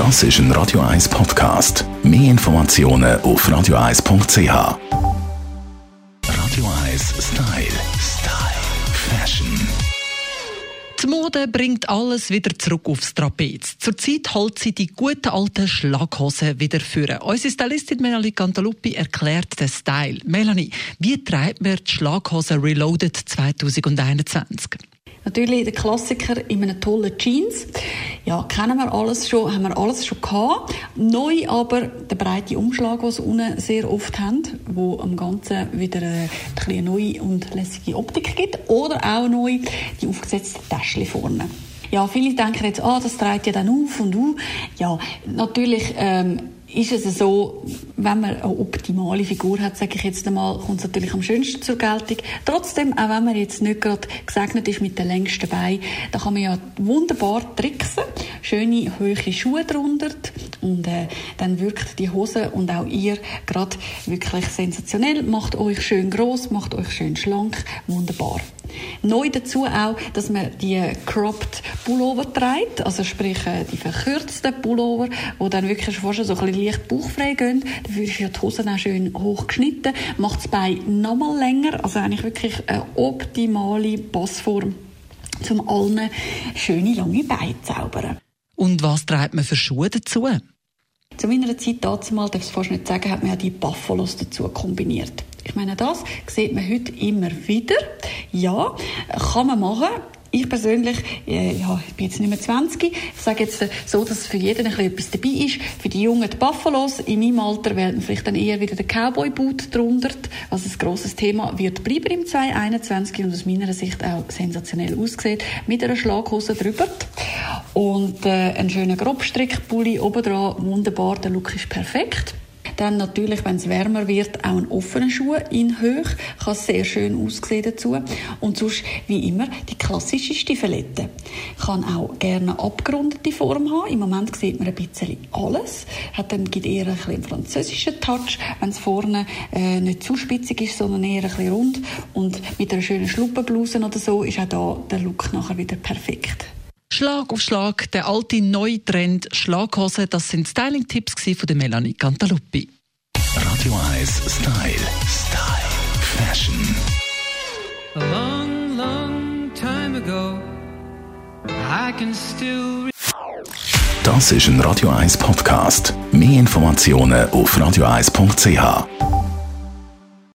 Das ist ein Radio 1 Podcast. Mehr Informationen auf radio1.ch. Radio 1 Style. Style. Fashion. Die Mode bringt alles wieder zurück aufs Trapez. Zurzeit holt sie die guten alten Schlaghosen wieder führen. Unsere Stylistin Melanie Cantaluppi erklärt den Style. Melanie, wie treibt man die Schlaghose Reloaded 2021? Natürlich der Klassiker in einem tollen Jeans. Ja, kennen wir alles schon, haben wir alles schon gehabt. Neu aber der breite Umschlag, den sie unten sehr oft haben, wo am Ganzen wieder eine neue und lässige Optik gibt. Oder auch neu die aufgesetzte Täschchen vorne. Ja, viele denken jetzt, ah, das trägt ja dann auf und auf. Ja, natürlich, ähm, ist es so, wenn man eine optimale Figur hat, sage ich jetzt einmal, kommt es natürlich am schönsten zur Geltung. Trotzdem, auch wenn man jetzt nicht gerade gesegnet ist mit den längsten Beinen, da kann man ja wunderbar tricksen. Schöne, hohe Schuhe drunter und äh, dann wirkt die Hose und auch ihr gerade wirklich sensationell. Macht euch schön groß, macht euch schön schlank, wunderbar. Neu dazu auch, dass man die cropped Pullover trägt, also sprich äh, die verkürzten Pullover, wo dann wirklich fast so ein bisschen leicht bauchfrei gehen. Dafür ist ja die Hose auch schön hoch geschnitten, macht das Bein nochmal länger, also eigentlich wirklich eine optimale Passform, um allen schöne lange Beine zu zaubern. Und was trägt man für Schuhe dazu? Zu meiner Zeit dazu mal, darf ich es fast nicht sagen, hat man ja die Buffalos dazu kombiniert. Ich meine, das sieht man heute immer wieder. Ja, kann man machen. Ich persönlich, äh, ja, ich bin jetzt nicht mehr 20. Ich sage jetzt äh, so, dass für jeden ein bisschen etwas dabei ist. Für die Jungen die Buffalos. In meinem Alter man vielleicht dann eher wieder den Cowboy-Boot drunter. Was ein grosses Thema wird bleiben im 2021 und aus meiner Sicht auch sensationell aussieht. Mit einer Schlaghose drüber. Und äh, ein schöner Grobstrickpulli oben dran. Wunderbar. Der Look ist perfekt. Dann natürlich, wenn es wärmer wird, auch ein offener Schuh in Höhe. Kann sehr schön aussehen dazu. Und sonst, wie immer, die klassische Stiefelette. Kann auch gerne abgerundete Form haben. Im Moment sieht man ein bisschen alles. Hat dann gibt eher ein bisschen französischen Touch, wenn es vorne äh, nicht zu spitzig ist, sondern eher ein bisschen rund. Und mit einer schönen Schluppenbluse oder so ist auch da der Look nachher wieder perfekt. Schlag auf Schlag, der alte neue Trend Schlaghose, das sind Styling-Tipps von Melanie Cantaluppi. Radio 1 Style. Style. Fashion. A long, long time ago, I can still Das ist ein Radio 1 Podcast. Mehr Informationen auf radio1.ch.